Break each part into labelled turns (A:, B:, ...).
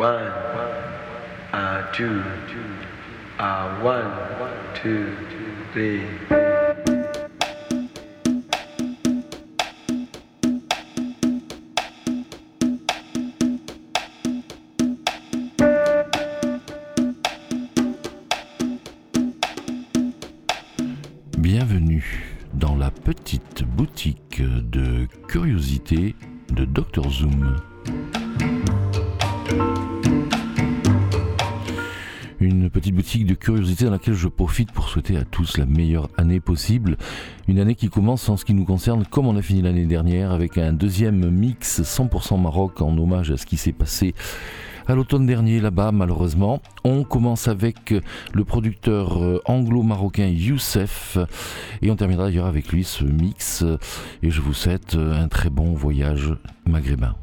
A: One, uh, two, one, two, three.
B: Bienvenue dans la petite boutique de curiosité de Dr Zoom. Curiosité dans laquelle je profite pour souhaiter à tous la meilleure année possible. Une année qui commence en ce qui nous concerne comme on a fini l'année dernière avec un deuxième mix 100% Maroc en hommage à ce qui s'est passé à l'automne dernier là-bas malheureusement. On commence avec le producteur euh, anglo-marocain Youssef et on terminera d'ailleurs avec lui ce mix et je vous souhaite un très bon voyage maghrébin.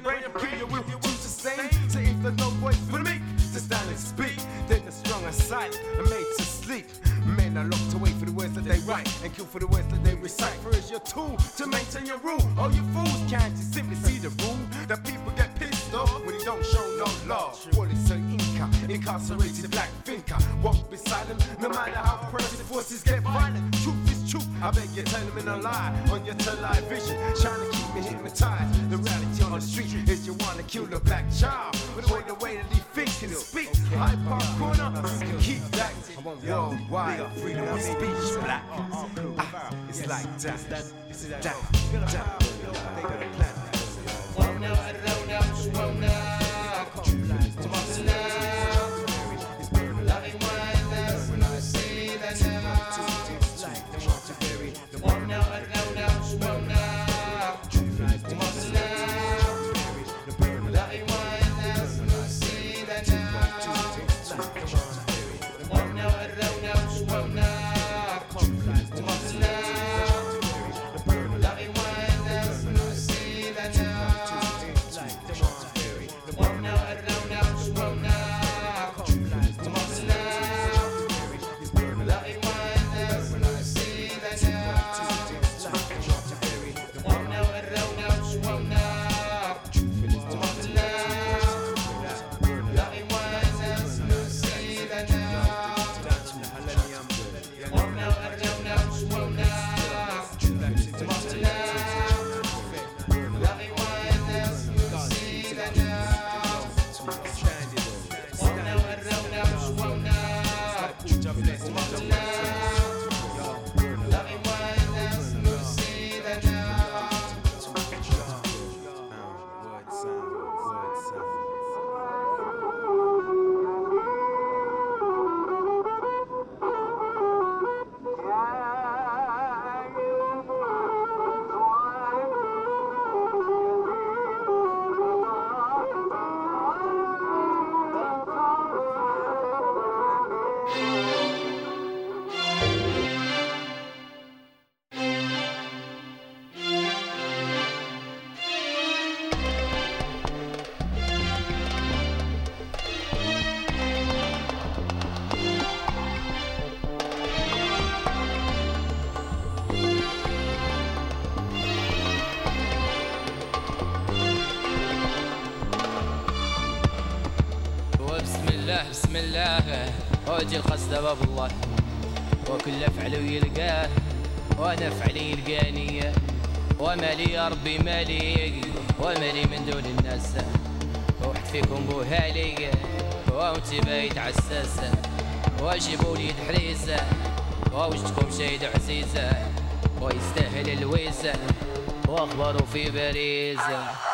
C: Brain kill you will choose the same. So if there's no voice for me to stand and speak. Then the strong are silent and made to sleep men are locked away for the words that they write and kill for the words that they recite. For it's your tool to maintain your rule. All you fools can't you simply see the rule. That people get pissed off when you don't show no love. Well it's an inca? Incarcerated black thinker. Won't be silent no matter how oppressive forces get violent. Truth truth. I beg you, tell them in a lie on your third vision. Trying to keep me hypnotized. The reality on the street is you wanna kill the black child. But the way the way that he thinks and speaks, okay. Hyde Park Corner, keep back. Yo, why freedom of speech, black? Ah, it's like that, that, that.
D: that. زوجي القصد باب الله. وكل فعل يلقاه وأنا فعلي يلقاني. وما لي يا ربي مالي وما لي من دون الناس. وحد فيكم بوهالي وأنت بايت عساسة واجيبوا لي حريزة واوجدكم شايد عزيزة ويستاهل الويزة واخبروا في باريزة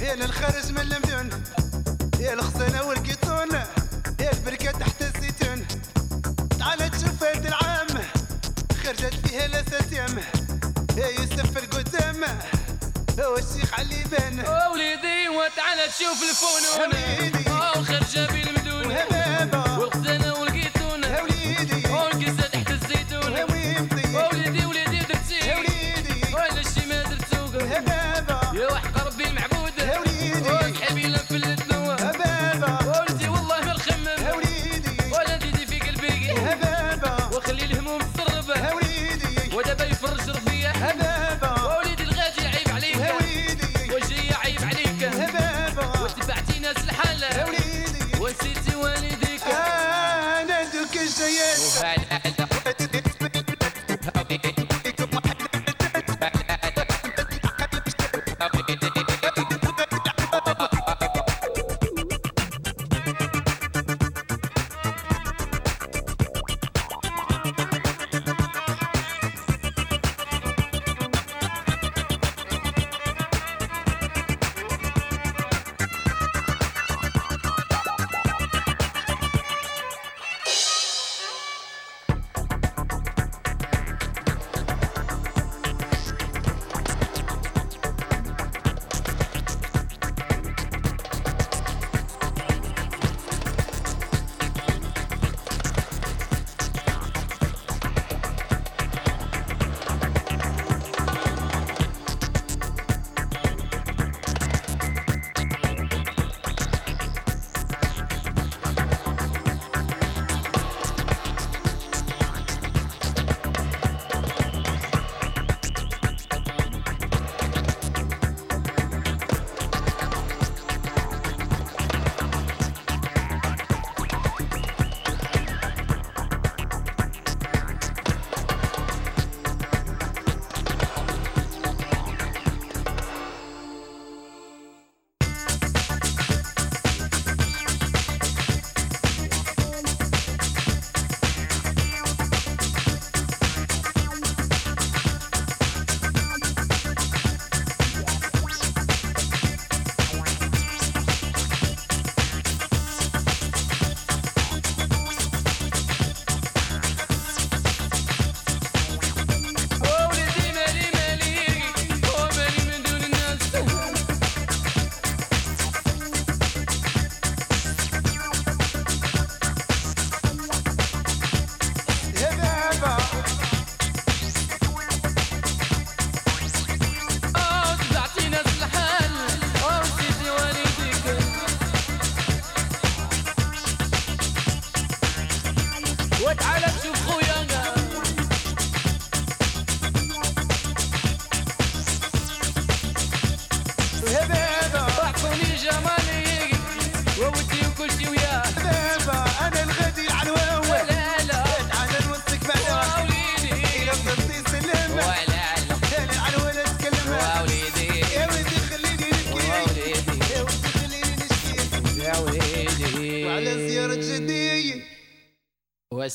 D: يا
E: من المدن يا الخزانة يا البركة تحت تعال تشوف خرجت فيها يا هو الشيخ علي بان
D: وليدي وتعال تشوف الفنون. وخرجة آه،
E: بالمدونة
D: والخزانة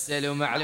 D: السلو على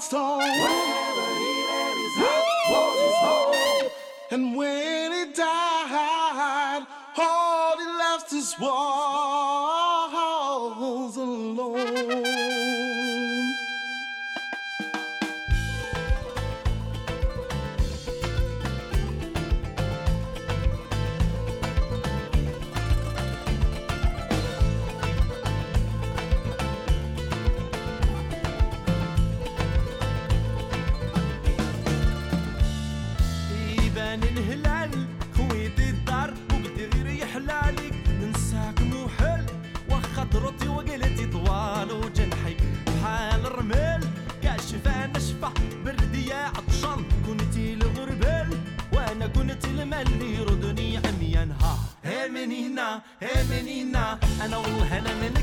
F: stone. Whenever he
G: let his out was his home. And when he died, all he left
F: is war. هانينا نعم، أنا والهنا من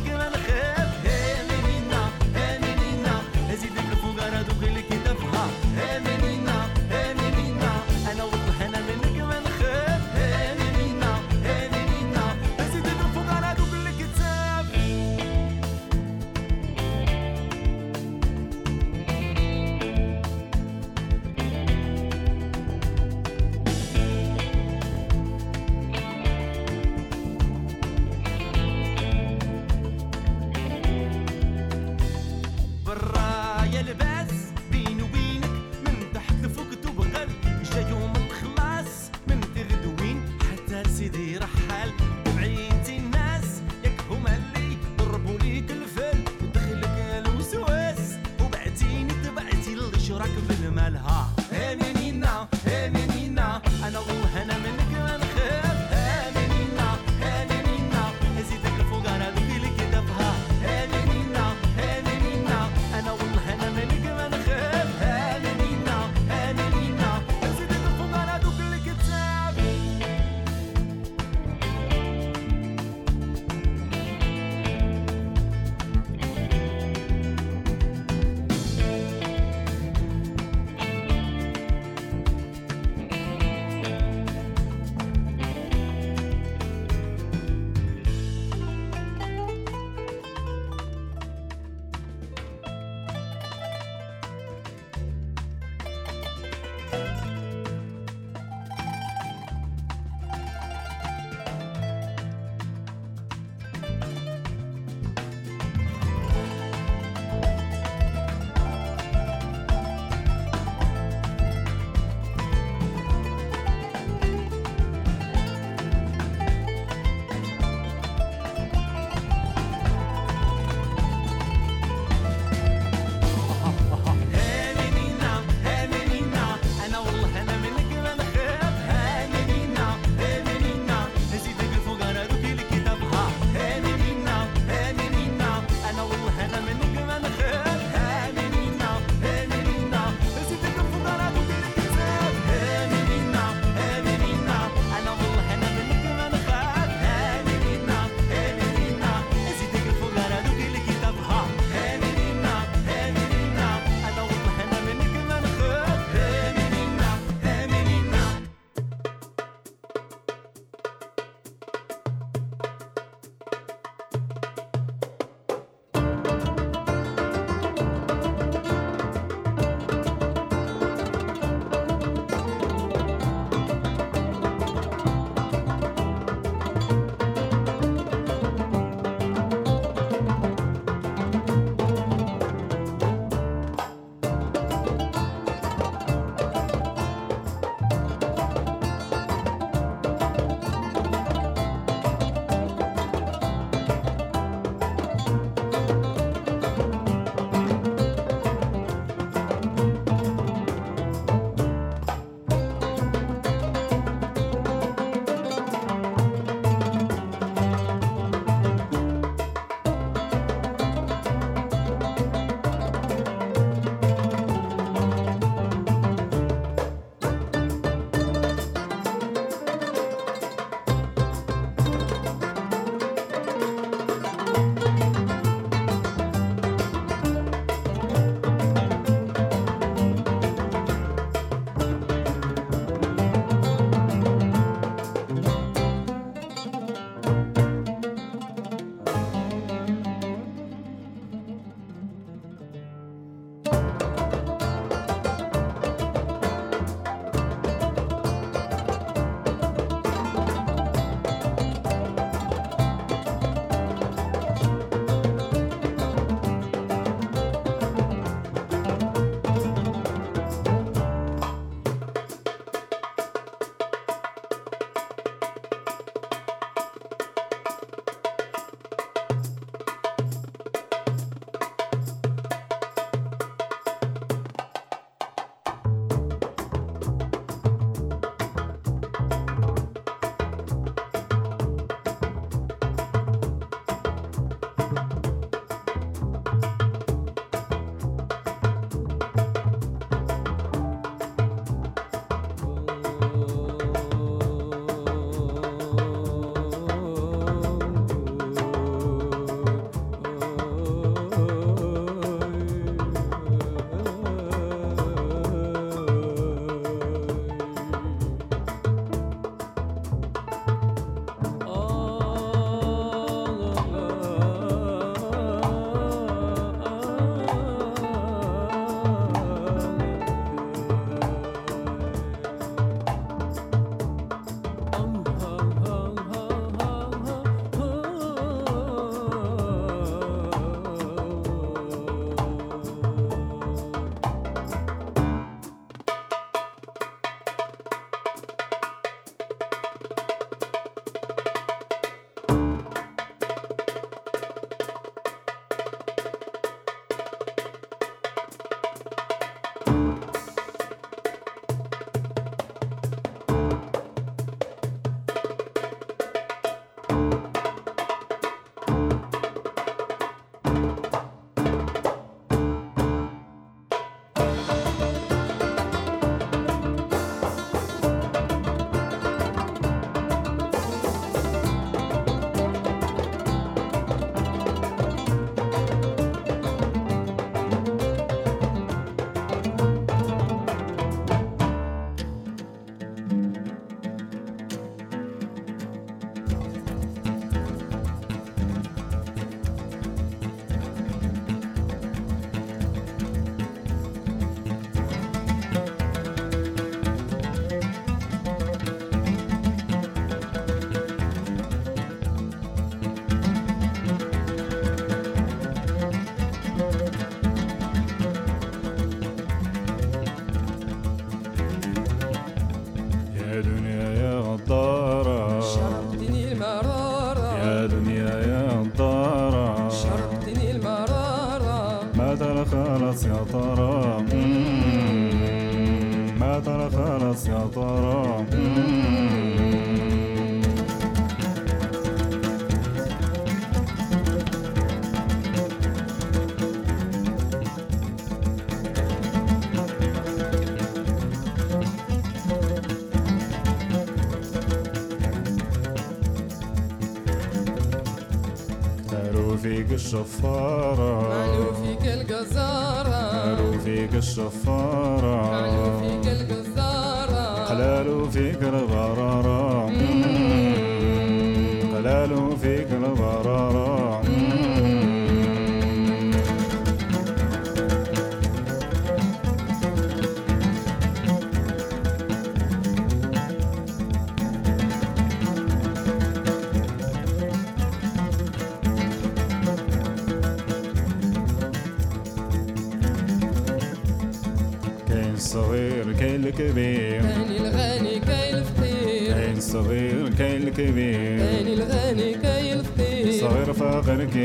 H: so
I: far.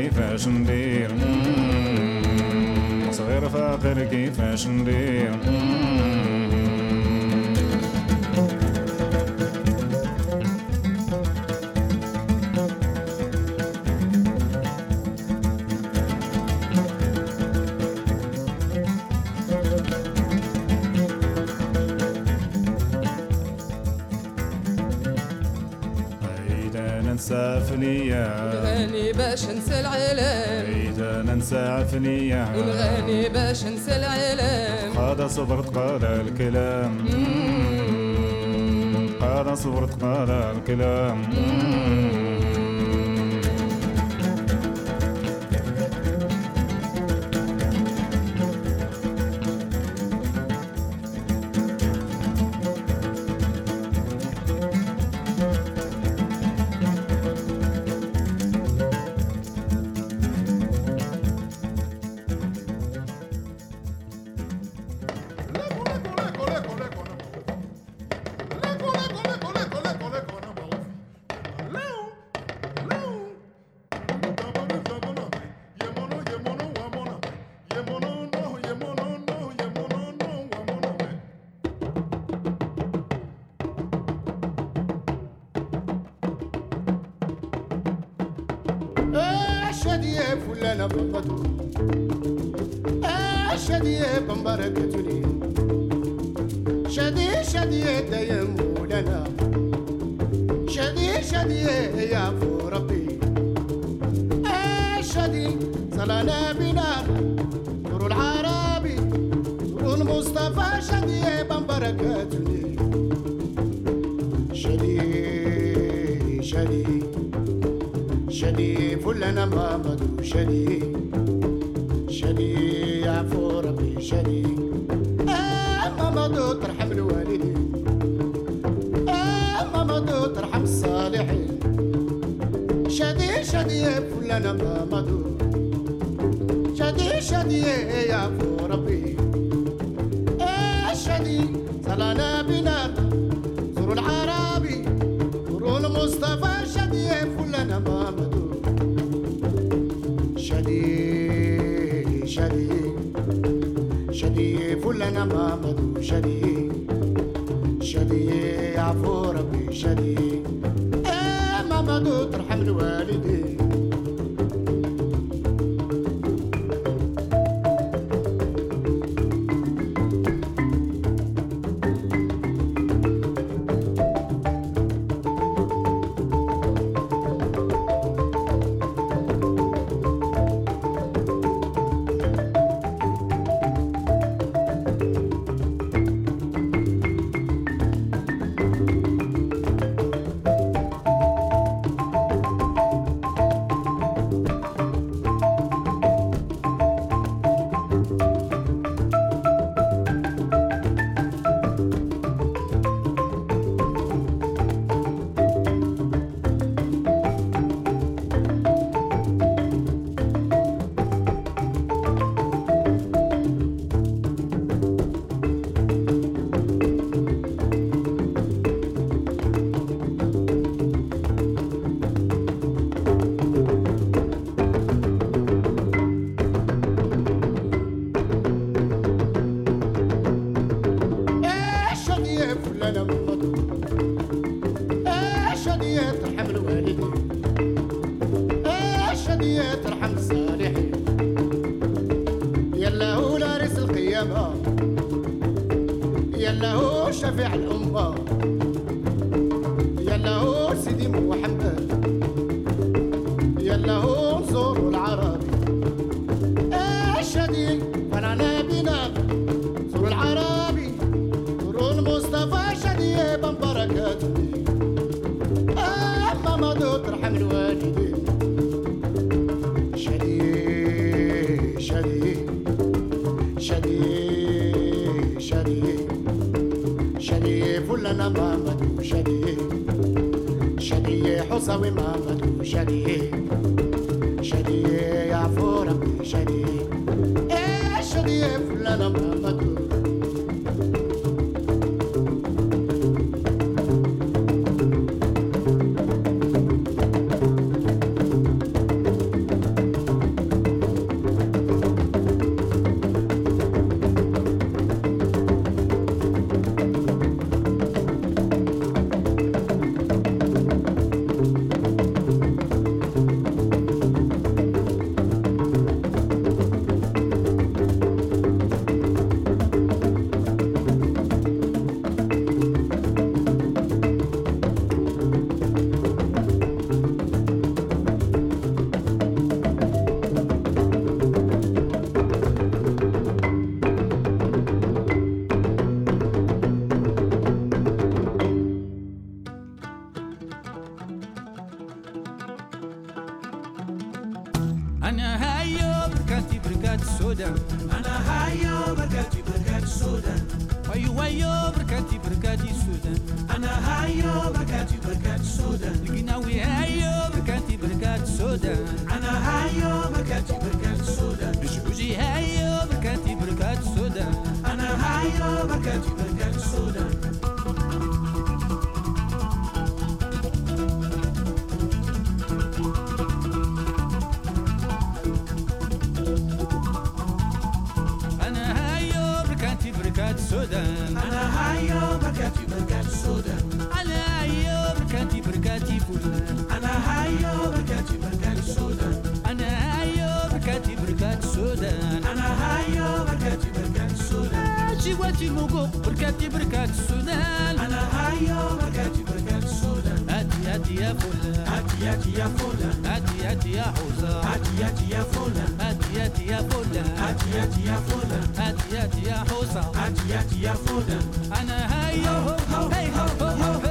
I: فاقر كيفاش ندير صغير فاقر كيفاش ندير فنيا
H: نغني باش ننسى العالم
I: إذا ننسى فنيا
H: ونغني باش ننسى العالم
I: قاد صبرت قاد الكلام. قاد صبرت قاد الكلام.
J: آه محمد ترحم الوالدين آه محمد ترحم الصالحين شدي شدي فلان محمد شدي شدي عفو ربي آه شدي صلانا بنا مامدو شدي. شدي عفو ربي شدي. إيه مامدو ترحم الوالدين. الثانية ترحم الصالحين يلا هو لارس القيامة. يلا هو شفيع الأمة. osawe mava tushadie Wayo wayo brakati brakati Sudan. Ana hayo brakati brakati Sudan. Ligina we hayo brakati brakati Sudan.
K: Ana hayo brakati brakati Sudan. Bishuji hayo brakati brakati Sudan. Ana hayo brakati brakati Sudan. soda. Ana hayo berkati berkati soda. Ana hayo berkati berkati pula. Ana hayo berkati berkati soda. Ana hayo berkati berkati soda. Ana hayo berkati berkati soda. Jiwa jimugo Adi ya fulan. Adi adi ya fulan. Adi adi ya hausa. Adi adi ya fulan. Adi adi ya fulan. Adi adi ya fulan. Adi adi ya hausa. Adi. Ana hey yo ho ho hey ho ho ho.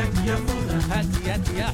K: هاتي يا فوزة هاتي هاتي يا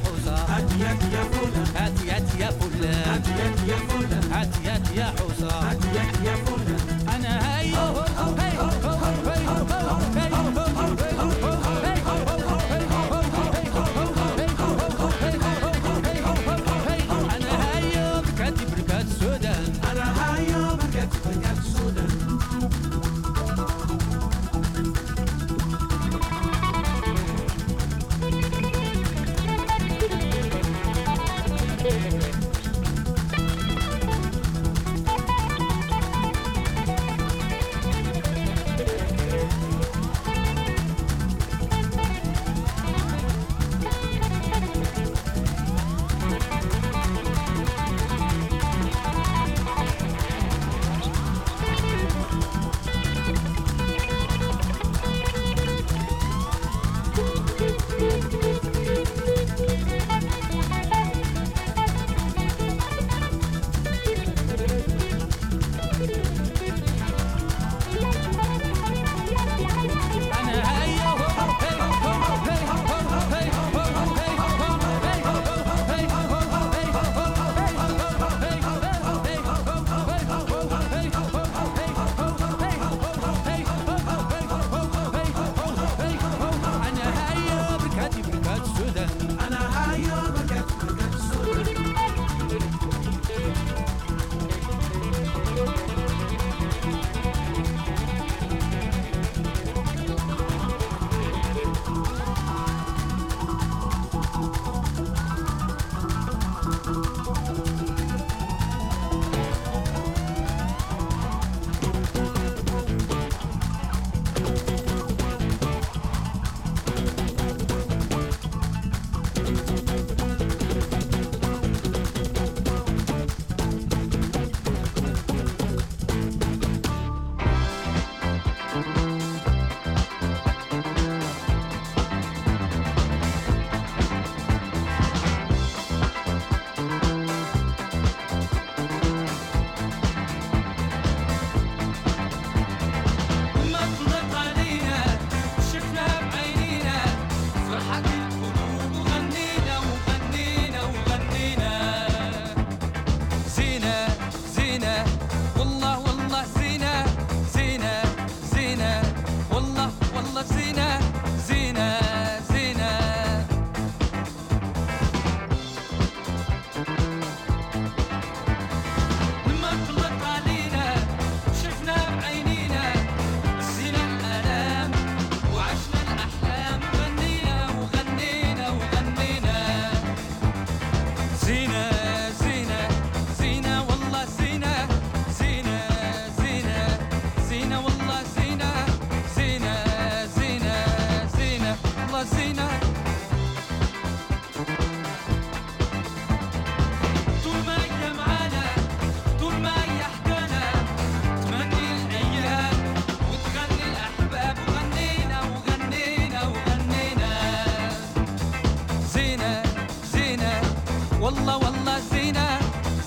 F: والله والله زينة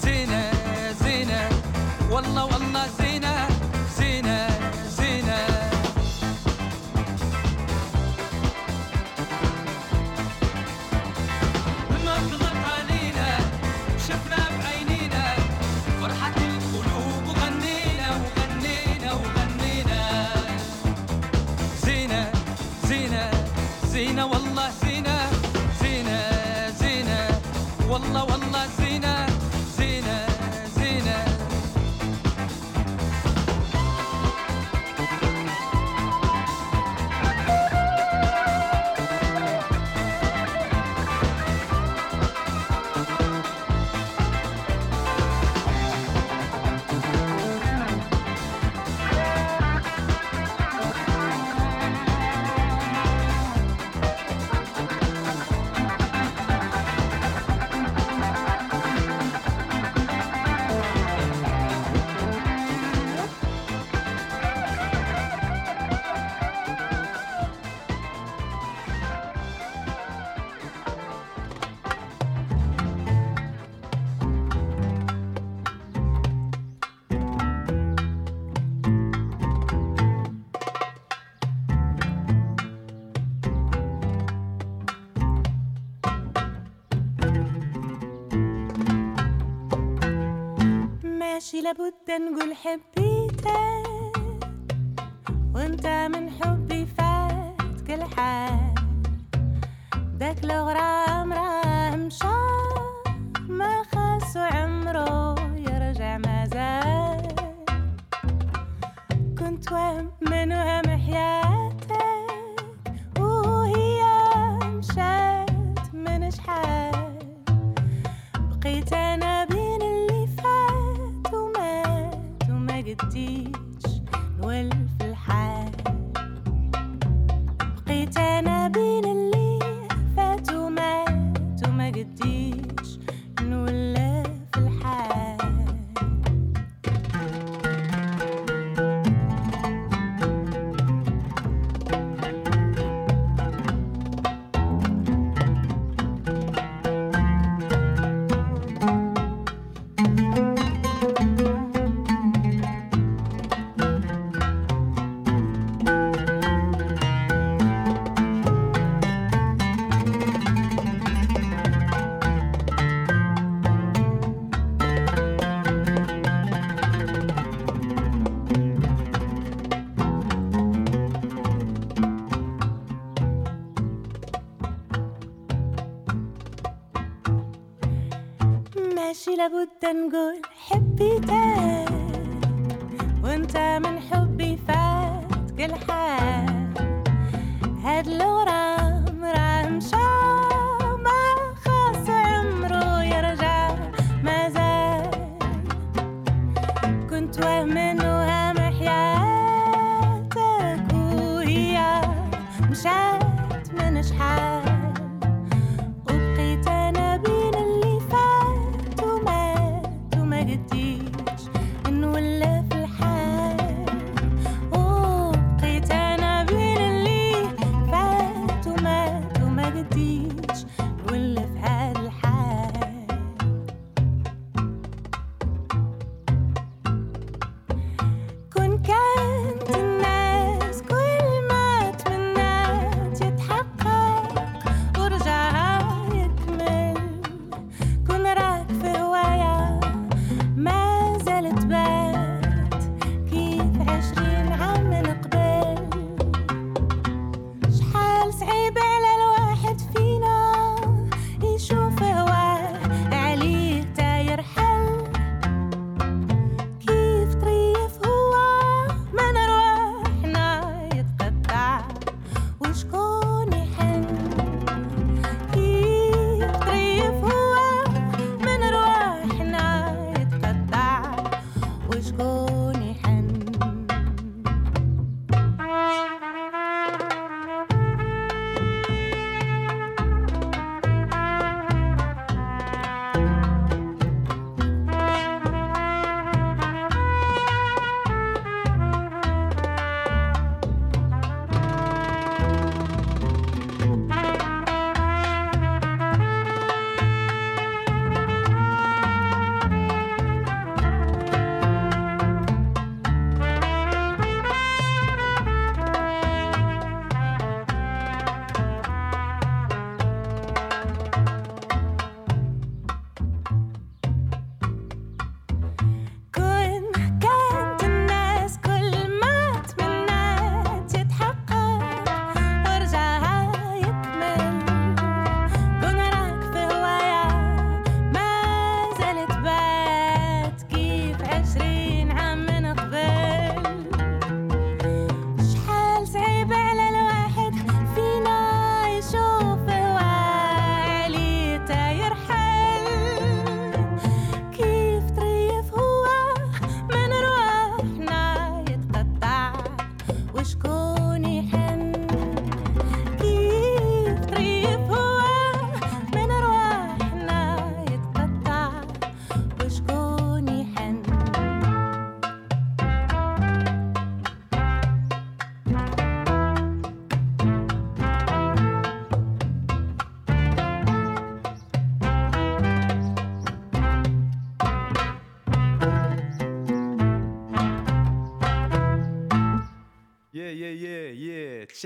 F: زينة زينة. والله والله زينة زينة.
L: نقول حبيتك وانت من حبي فات كل حال. داك الغرام راه مشى ما خاص عمرو يرجع مازال كنت وهم من وهم حياتك وهي مشات من شحال. بقيت أنا que teach. Noel and good.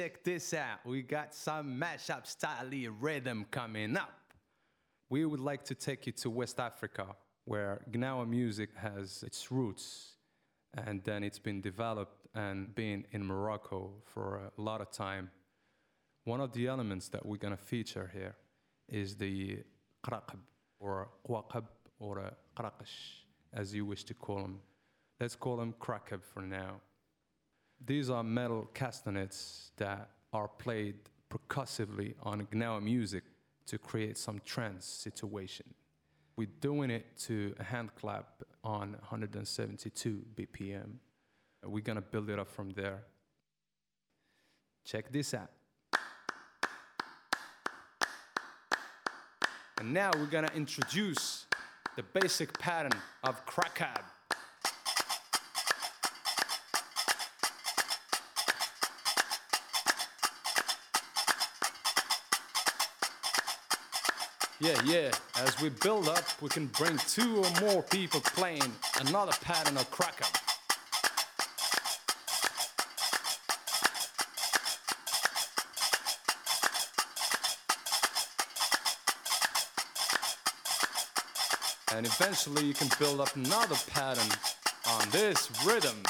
M: Check this out. We got some mashup style rhythm coming up. We would like to take you to West Africa, where Gnawa music has its roots, and then it's been developed and been in Morocco for a lot of time. One of the elements that we're gonna feature here is the qraqab, or qwaqab, or qraqash, as you wish to call them. Let's call them qraqab for now. These are metal castanets that are played percussively on Gnawa music to create some trance situation. We're doing it to a hand clap on 172 BPM. We're gonna build it up from there. Check this out. And now we're gonna introduce the basic pattern of qraqab. Yeah, yeah. As we build up, we can bring two or more people playing another pattern of cracker. And eventually you can build up another pattern on this rhythm.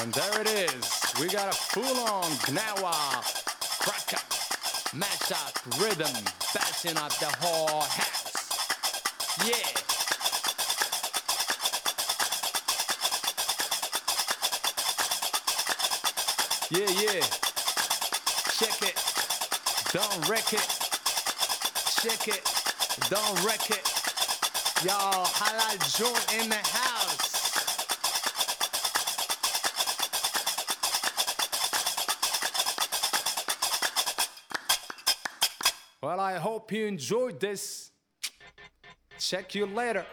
M: And there it is. We got a full-on Gnawa cracker mashup rhythm bashing up the whole house. Yeah. Yeah, yeah. Check it. Don't wreck it. Check it. Don't wreck it. Y'all, halal joint in the house. I hope you enjoyed this. Check you later.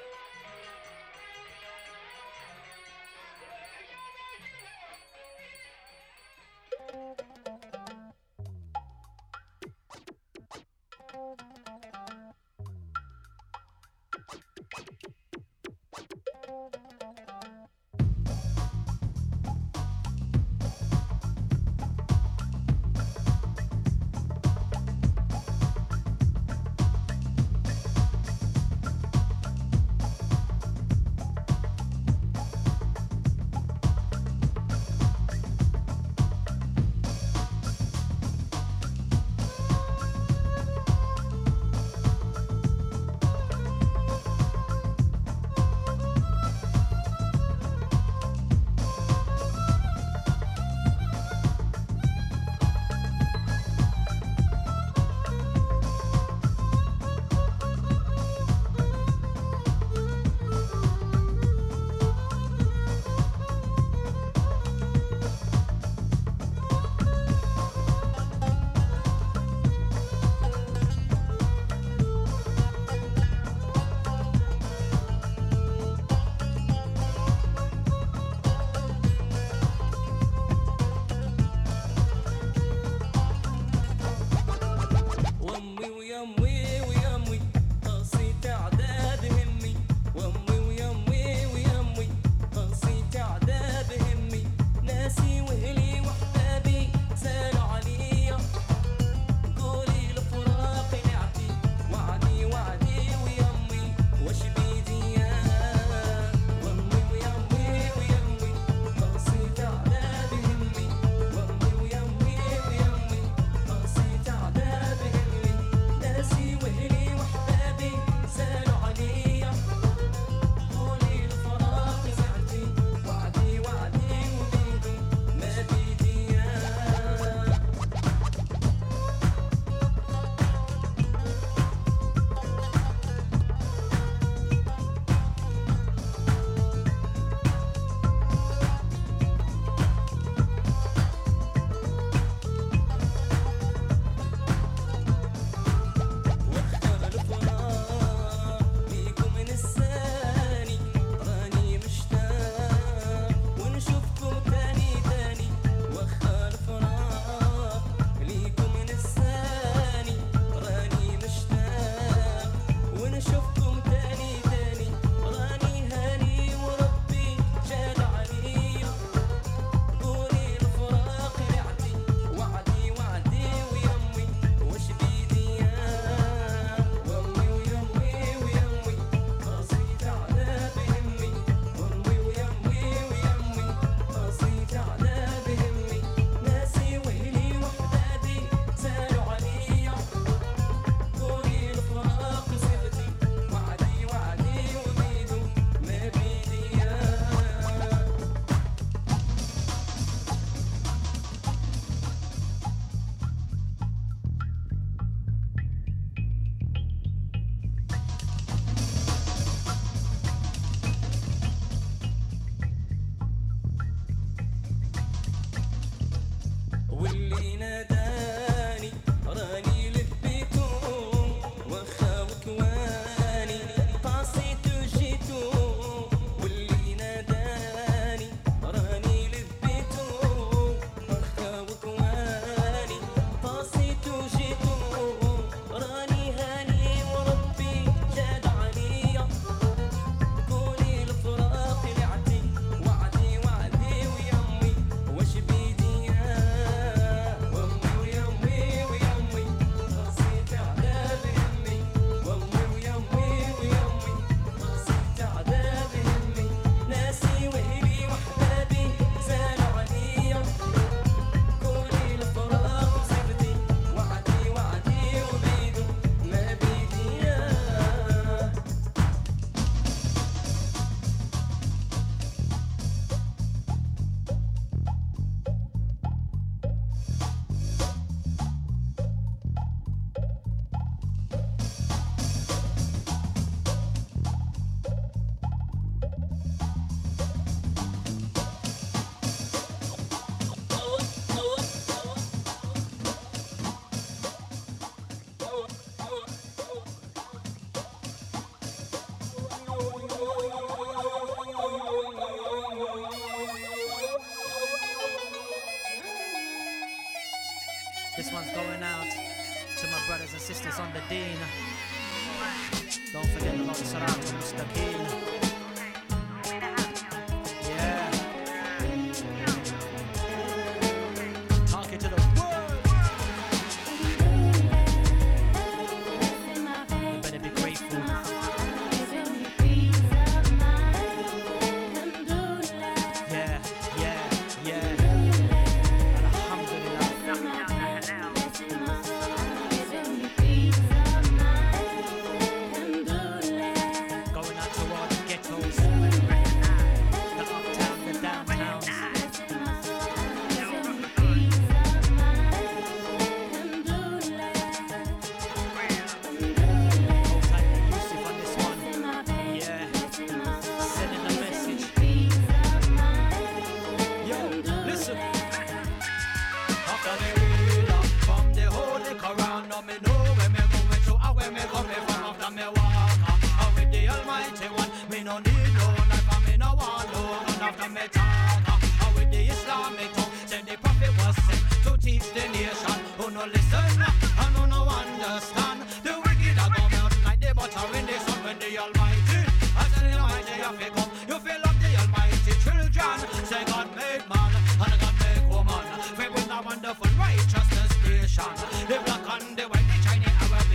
N: They black and the white, the Chinese, Arab,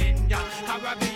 N: Caribbean.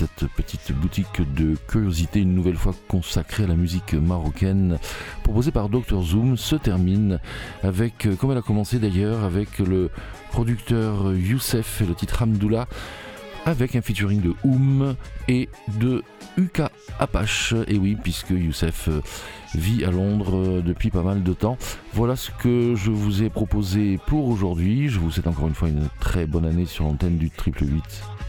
O: cette petite boutique de curiosité une nouvelle fois consacrée à la musique marocaine proposée par Dr Zoom se termine avec, euh, comme elle a commencé d'ailleurs, avec le producteur Youssef et le titre Hamdoullah avec un featuring de Oum et de Uka Apache. Et oui, puisque Youssef euh, vit à Londres euh, depuis pas mal de temps. Voilà ce que je vous ai proposé pour aujourd'hui. Je vous souhaite encore une fois une très bonne année sur l'antenne du Triple 8.